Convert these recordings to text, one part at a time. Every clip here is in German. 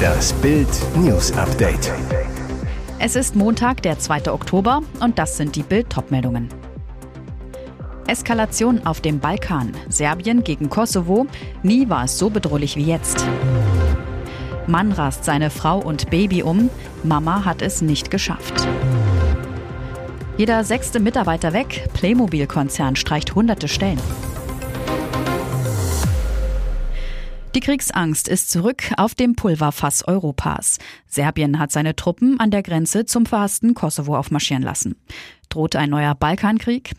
Das Bild News Update. Es ist Montag, der 2. Oktober und das sind die Bild meldungen Eskalation auf dem Balkan. Serbien gegen Kosovo. Nie war es so bedrohlich wie jetzt. Mann rast seine Frau und Baby um. Mama hat es nicht geschafft. Jeder sechste Mitarbeiter weg. Playmobil-Konzern streicht hunderte Stellen. Die Kriegsangst ist zurück auf dem Pulverfass Europas. Serbien hat seine Truppen an der Grenze zum verhassten Kosovo aufmarschieren lassen. Droht ein neuer Balkankrieg?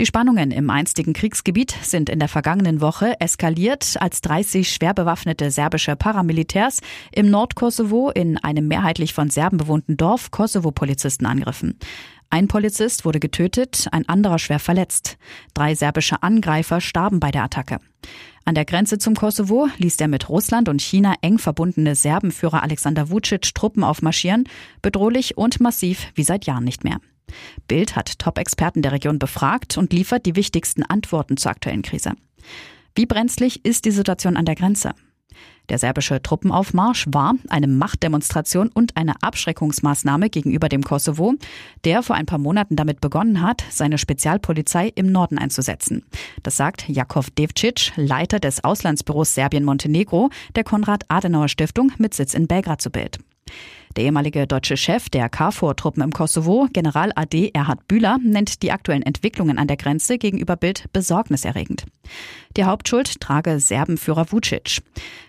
Die Spannungen im einstigen Kriegsgebiet sind in der vergangenen Woche eskaliert, als 30 schwer bewaffnete serbische Paramilitärs im Nordkosovo in einem mehrheitlich von Serben bewohnten Dorf Kosovo-Polizisten angriffen. Ein Polizist wurde getötet, ein anderer schwer verletzt. Drei serbische Angreifer starben bei der Attacke. An der Grenze zum Kosovo ließ der mit Russland und China eng verbundene Serbenführer Alexander Vucic Truppen aufmarschieren, bedrohlich und massiv wie seit Jahren nicht mehr. Bild hat Top-Experten der Region befragt und liefert die wichtigsten Antworten zur aktuellen Krise. Wie brenzlig ist die Situation an der Grenze? Der serbische Truppenaufmarsch war eine Machtdemonstration und eine Abschreckungsmaßnahme gegenüber dem Kosovo, der vor ein paar Monaten damit begonnen hat, seine Spezialpolizei im Norden einzusetzen. Das sagt Jakov Devcic, Leiter des Auslandsbüros Serbien-Montenegro der Konrad-Adenauer-Stiftung mit Sitz in Belgrad zu Bild. Der ehemalige deutsche Chef der KFOR-Truppen im Kosovo, General AD Erhard Bühler, nennt die aktuellen Entwicklungen an der Grenze gegenüber Bild besorgniserregend. Die Hauptschuld trage Serbenführer Vucic.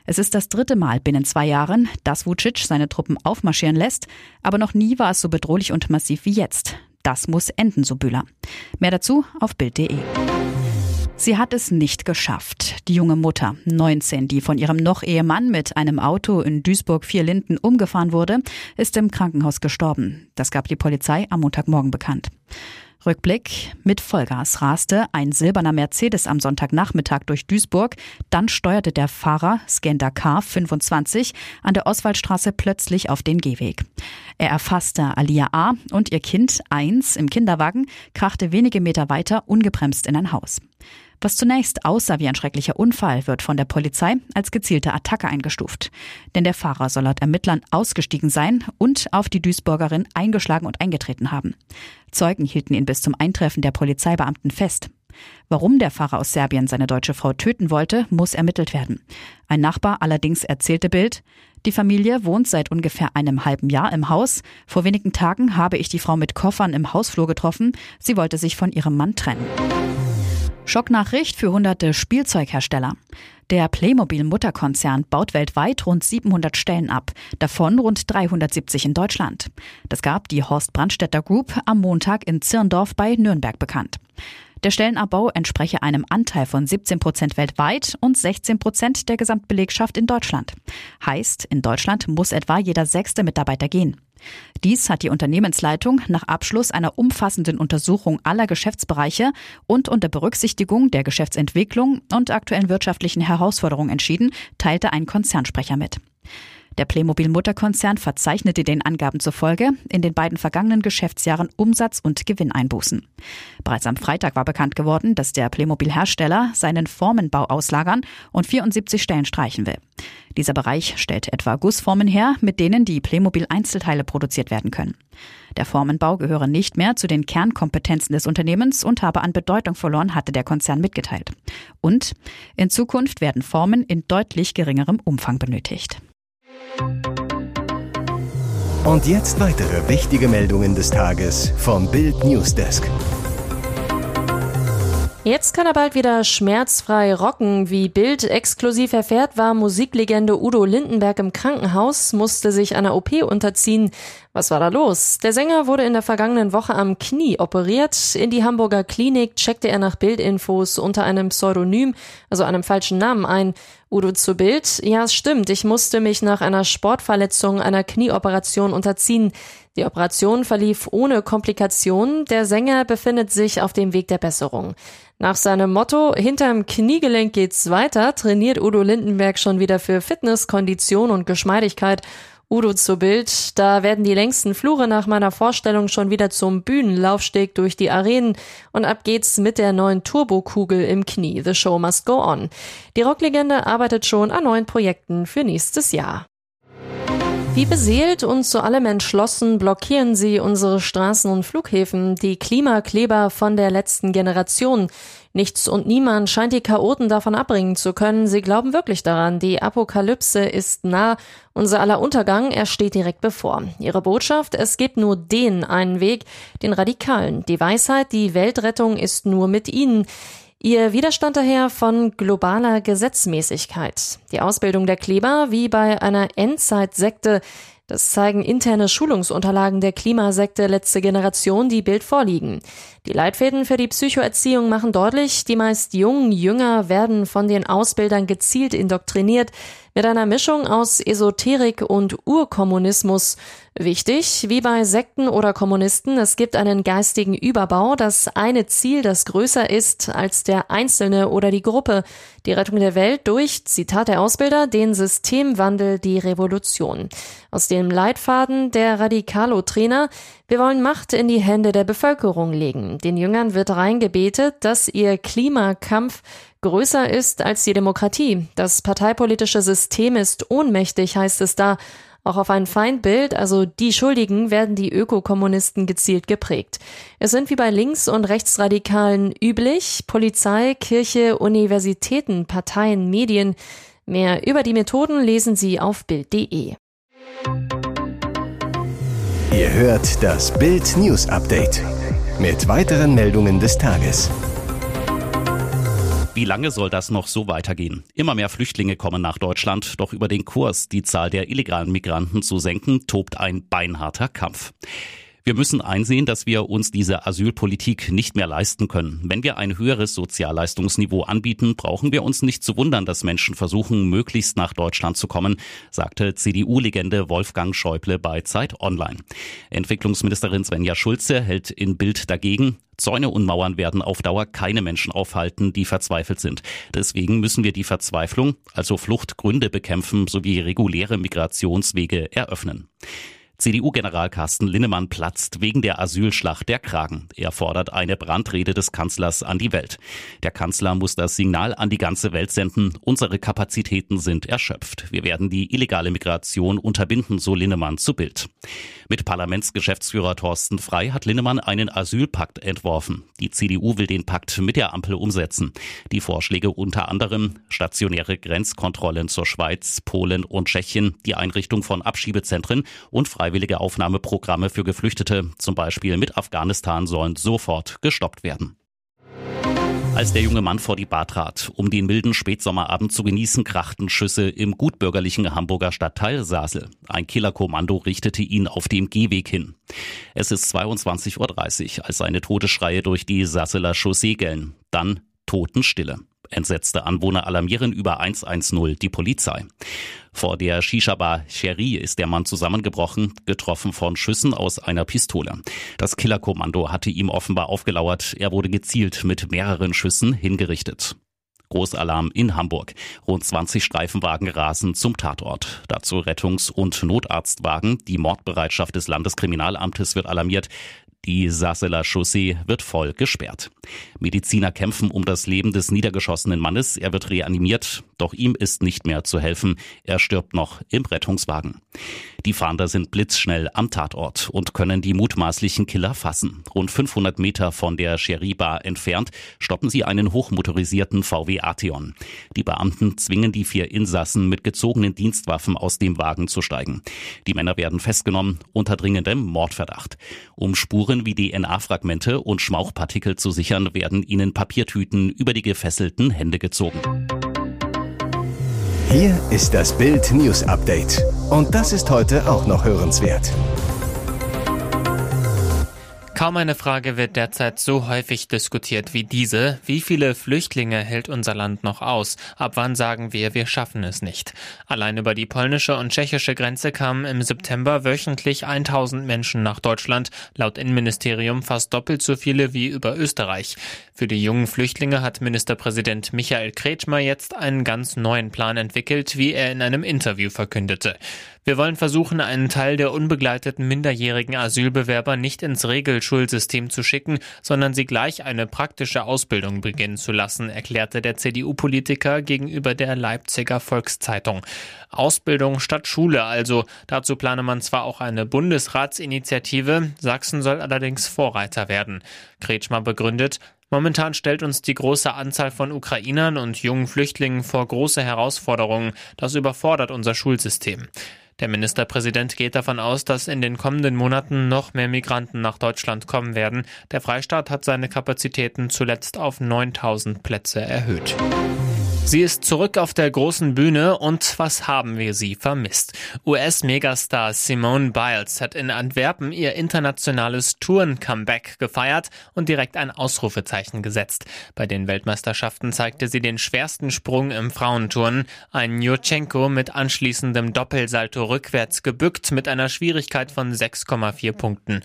Es ist das dritte Mal binnen zwei Jahren, dass Vucic seine Truppen aufmarschieren lässt, aber noch nie war es so bedrohlich und massiv wie jetzt. Das muss enden, so Bühler. Mehr dazu auf Bild.de. Sie hat es nicht geschafft. Die junge Mutter, 19, die von ihrem Noch-Ehemann mit einem Auto in Duisburg-Vierlinden umgefahren wurde, ist im Krankenhaus gestorben. Das gab die Polizei am Montagmorgen bekannt. Rückblick. Mit Vollgas raste ein silberner Mercedes am Sonntagnachmittag durch Duisburg. Dann steuerte der Fahrer, Skender K. 25, an der Oswaldstraße plötzlich auf den Gehweg. Er erfasste Alia A. und ihr Kind 1 im Kinderwagen, krachte wenige Meter weiter ungebremst in ein Haus. Was zunächst aussah wie ein schrecklicher Unfall, wird von der Polizei als gezielte Attacke eingestuft. Denn der Fahrer soll laut Ermittlern ausgestiegen sein und auf die Duisburgerin eingeschlagen und eingetreten haben. Zeugen hielten ihn bis zum Eintreffen der Polizeibeamten fest. Warum der Fahrer aus Serbien seine deutsche Frau töten wollte, muss ermittelt werden. Ein Nachbar allerdings erzählte Bild, die Familie wohnt seit ungefähr einem halben Jahr im Haus. Vor wenigen Tagen habe ich die Frau mit Koffern im Hausflur getroffen. Sie wollte sich von ihrem Mann trennen. Schocknachricht für hunderte Spielzeughersteller. Der Playmobil-Mutterkonzern baut weltweit rund 700 Stellen ab, davon rund 370 in Deutschland. Das gab die Horst Brandstätter Group am Montag in Zirndorf bei Nürnberg bekannt. Der Stellenabbau entspreche einem Anteil von 17 Prozent weltweit und 16 Prozent der Gesamtbelegschaft in Deutschland. Heißt, in Deutschland muss etwa jeder sechste Mitarbeiter gehen. Dies hat die Unternehmensleitung nach Abschluss einer umfassenden Untersuchung aller Geschäftsbereiche und unter Berücksichtigung der Geschäftsentwicklung und aktuellen wirtschaftlichen Herausforderungen entschieden, teilte ein Konzernsprecher mit. Der Playmobil-Mutterkonzern verzeichnete den Angaben zufolge in den beiden vergangenen Geschäftsjahren Umsatz- und Gewinneinbußen. Bereits am Freitag war bekannt geworden, dass der Playmobil-Hersteller seinen Formenbau auslagern und 74 Stellen streichen will. Dieser Bereich stellt etwa Gussformen her, mit denen die Playmobil-Einzelteile produziert werden können. Der Formenbau gehöre nicht mehr zu den Kernkompetenzen des Unternehmens und habe an Bedeutung verloren, hatte der Konzern mitgeteilt. Und in Zukunft werden Formen in deutlich geringerem Umfang benötigt. Und jetzt weitere wichtige Meldungen des Tages vom Bild Newsdesk. Jetzt kann er bald wieder schmerzfrei rocken. Wie Bild exklusiv erfährt, war Musiklegende Udo Lindenberg im Krankenhaus, musste sich einer OP unterziehen. Was war da los? Der Sänger wurde in der vergangenen Woche am Knie operiert. In die Hamburger Klinik checkte er nach Bildinfos unter einem Pseudonym, also einem falschen Namen ein. Udo zu Bild. Ja, es stimmt. Ich musste mich nach einer Sportverletzung einer Knieoperation unterziehen. Die Operation verlief ohne Komplikationen. Der Sänger befindet sich auf dem Weg der Besserung. Nach seinem Motto Hinterm Kniegelenk geht's weiter trainiert Udo Lindenberg schon wieder für Fitness, Kondition und Geschmeidigkeit Udo zu Bild. Da werden die längsten Flure nach meiner Vorstellung schon wieder zum Bühnenlaufsteg durch die Arenen und ab geht's mit der neuen Turbokugel im Knie. The show must go on. Die Rocklegende arbeitet schon an neuen Projekten für nächstes Jahr. Wie beseelt und zu allem entschlossen blockieren sie unsere Straßen und Flughäfen, die Klimakleber von der letzten Generation. Nichts und niemand scheint die Chaoten davon abbringen zu können. Sie glauben wirklich daran, die Apokalypse ist nah, unser aller Untergang, er steht direkt bevor. Ihre Botschaft, es gibt nur den einen Weg, den Radikalen. Die Weisheit, die Weltrettung ist nur mit ihnen. Ihr Widerstand daher von globaler Gesetzmäßigkeit. Die Ausbildung der Kleber wie bei einer Endzeitsekte das zeigen interne Schulungsunterlagen der Klimasekte letzte Generation, die Bild vorliegen. Die Leitfäden für die Psychoerziehung machen deutlich, die meist jungen Jünger werden von den Ausbildern gezielt indoktriniert, mit einer Mischung aus Esoterik und Urkommunismus. Wichtig, wie bei Sekten oder Kommunisten, es gibt einen geistigen Überbau, das eine Ziel, das größer ist als der Einzelne oder die Gruppe. Die Rettung der Welt durch, Zitat der Ausbilder, den Systemwandel, die Revolution. Aus dem Leitfaden der Radikalo-Trainer, wir wollen Macht in die Hände der Bevölkerung legen. Den Jüngern wird reingebetet, dass ihr Klimakampf größer ist als die Demokratie. Das parteipolitische System ist ohnmächtig, heißt es da. Auch auf ein Feindbild, also die Schuldigen, werden die Ökokommunisten gezielt geprägt. Es sind wie bei Links- und Rechtsradikalen üblich Polizei, Kirche, Universitäten, Parteien, Medien. Mehr über die Methoden lesen Sie auf Bild.de. Ihr hört das Bild News Update mit weiteren Meldungen des Tages. Wie lange soll das noch so weitergehen? Immer mehr Flüchtlinge kommen nach Deutschland, doch über den Kurs, die Zahl der illegalen Migranten zu senken, tobt ein beinharter Kampf. Wir müssen einsehen, dass wir uns diese Asylpolitik nicht mehr leisten können. Wenn wir ein höheres Sozialleistungsniveau anbieten, brauchen wir uns nicht zu wundern, dass Menschen versuchen, möglichst nach Deutschland zu kommen, sagte CDU-Legende Wolfgang Schäuble bei Zeit Online. Entwicklungsministerin Svenja Schulze hält in Bild dagegen. Zäune und Mauern werden auf Dauer keine Menschen aufhalten, die verzweifelt sind. Deswegen müssen wir die Verzweiflung, also Fluchtgründe bekämpfen sowie reguläre Migrationswege eröffnen. CDU-General Carsten Linnemann platzt wegen der Asylschlacht der Kragen. Er fordert eine Brandrede des Kanzlers an die Welt. Der Kanzler muss das Signal an die ganze Welt senden. Unsere Kapazitäten sind erschöpft. Wir werden die illegale Migration unterbinden, so Linnemann zu Bild. Mit Parlamentsgeschäftsführer Thorsten Frei hat Linnemann einen Asylpakt entworfen. Die CDU will den Pakt mit der Ampel umsetzen. Die Vorschläge unter anderem stationäre Grenzkontrollen zur Schweiz, Polen und Tschechien, die Einrichtung von Abschiebezentren und freiwillige Aufnahmeprogramme für Geflüchtete, zum Beispiel mit Afghanistan, sollen sofort gestoppt werden. Als der junge Mann vor die Bar trat, um den milden Spätsommerabend zu genießen, krachten Schüsse im gutbürgerlichen Hamburger Stadtteil Sasel. Ein Killerkommando richtete ihn auf dem Gehweg hin. Es ist 22.30 Uhr, als seine Todesschreie durch die Sasseler Chaussee gellen. Dann Totenstille. Entsetzte Anwohner alarmieren über 110 die Polizei. Vor der Shisha-Bar Cherie ist der Mann zusammengebrochen, getroffen von Schüssen aus einer Pistole. Das Killerkommando hatte ihm offenbar aufgelauert. Er wurde gezielt mit mehreren Schüssen hingerichtet. Großalarm in Hamburg. Rund 20 Streifenwagen rasen zum Tatort. Dazu Rettungs- und Notarztwagen. Die Mordbereitschaft des Landeskriminalamtes wird alarmiert. Die Sasseler Chaussee wird voll gesperrt. Mediziner kämpfen um das Leben des niedergeschossenen Mannes. Er wird reanimiert, doch ihm ist nicht mehr zu helfen. Er stirbt noch im Rettungswagen. Die Fahnder sind blitzschnell am Tatort und können die mutmaßlichen Killer fassen. Rund 500 Meter von der Sherry-Bar entfernt stoppen sie einen hochmotorisierten VW Arteon. Die Beamten zwingen die vier Insassen mit gezogenen Dienstwaffen aus dem Wagen zu steigen. Die Männer werden festgenommen unter dringendem Mordverdacht. Um Spuren wie DNA-Fragmente und Schmauchpartikel zu sichern, werden ihnen Papiertüten über die gefesselten Hände gezogen. Hier ist das Bild News Update. Und das ist heute auch noch hörenswert. Kaum eine Frage wird derzeit so häufig diskutiert wie diese. Wie viele Flüchtlinge hält unser Land noch aus? Ab wann sagen wir, wir schaffen es nicht? Allein über die polnische und tschechische Grenze kamen im September wöchentlich 1000 Menschen nach Deutschland, laut Innenministerium fast doppelt so viele wie über Österreich. Für die jungen Flüchtlinge hat Ministerpräsident Michael Kretschmer jetzt einen ganz neuen Plan entwickelt, wie er in einem Interview verkündete. Wir wollen versuchen, einen Teil der unbegleiteten minderjährigen Asylbewerber nicht ins Regelschulsystem zu schicken, sondern sie gleich eine praktische Ausbildung beginnen zu lassen, erklärte der CDU-Politiker gegenüber der Leipziger Volkszeitung. Ausbildung statt Schule also. Dazu plane man zwar auch eine Bundesratsinitiative, Sachsen soll allerdings Vorreiter werden. Kretschmer begründet, Momentan stellt uns die große Anzahl von Ukrainern und jungen Flüchtlingen vor große Herausforderungen. Das überfordert unser Schulsystem. Der Ministerpräsident geht davon aus, dass in den kommenden Monaten noch mehr Migranten nach Deutschland kommen werden. Der Freistaat hat seine Kapazitäten zuletzt auf 9000 Plätze erhöht. Sie ist zurück auf der großen Bühne und was haben wir sie vermisst? US-Megastar Simone Biles hat in Antwerpen ihr internationales Touren-Comeback gefeiert und direkt ein Ausrufezeichen gesetzt. Bei den Weltmeisterschaften zeigte sie den schwersten Sprung im Frauenturnen, ein Jurchenko mit anschließendem Doppelsalto rückwärts gebückt mit einer Schwierigkeit von 6,4 Punkten.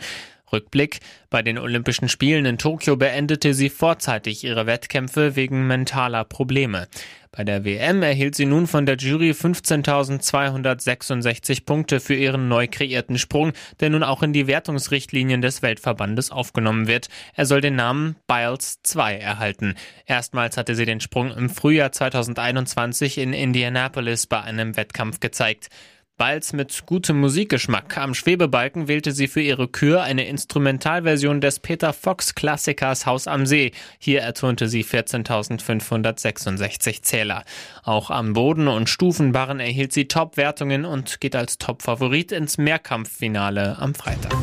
Rückblick. Bei den Olympischen Spielen in Tokio beendete sie vorzeitig ihre Wettkämpfe wegen mentaler Probleme. Bei der WM erhielt sie nun von der Jury 15.266 Punkte für ihren neu kreierten Sprung, der nun auch in die Wertungsrichtlinien des Weltverbandes aufgenommen wird. Er soll den Namen Biles 2 erhalten. Erstmals hatte sie den Sprung im Frühjahr 2021 in Indianapolis bei einem Wettkampf gezeigt. Balz mit gutem Musikgeschmack. Am Schwebebalken wählte sie für ihre Kür eine Instrumentalversion des Peter Fox Klassikers Haus am See. Hier ertönte sie 14.566 Zähler. Auch am Boden und Stufenbarren erhielt sie Top-Wertungen und geht als Top-Favorit ins Mehrkampffinale am Freitag.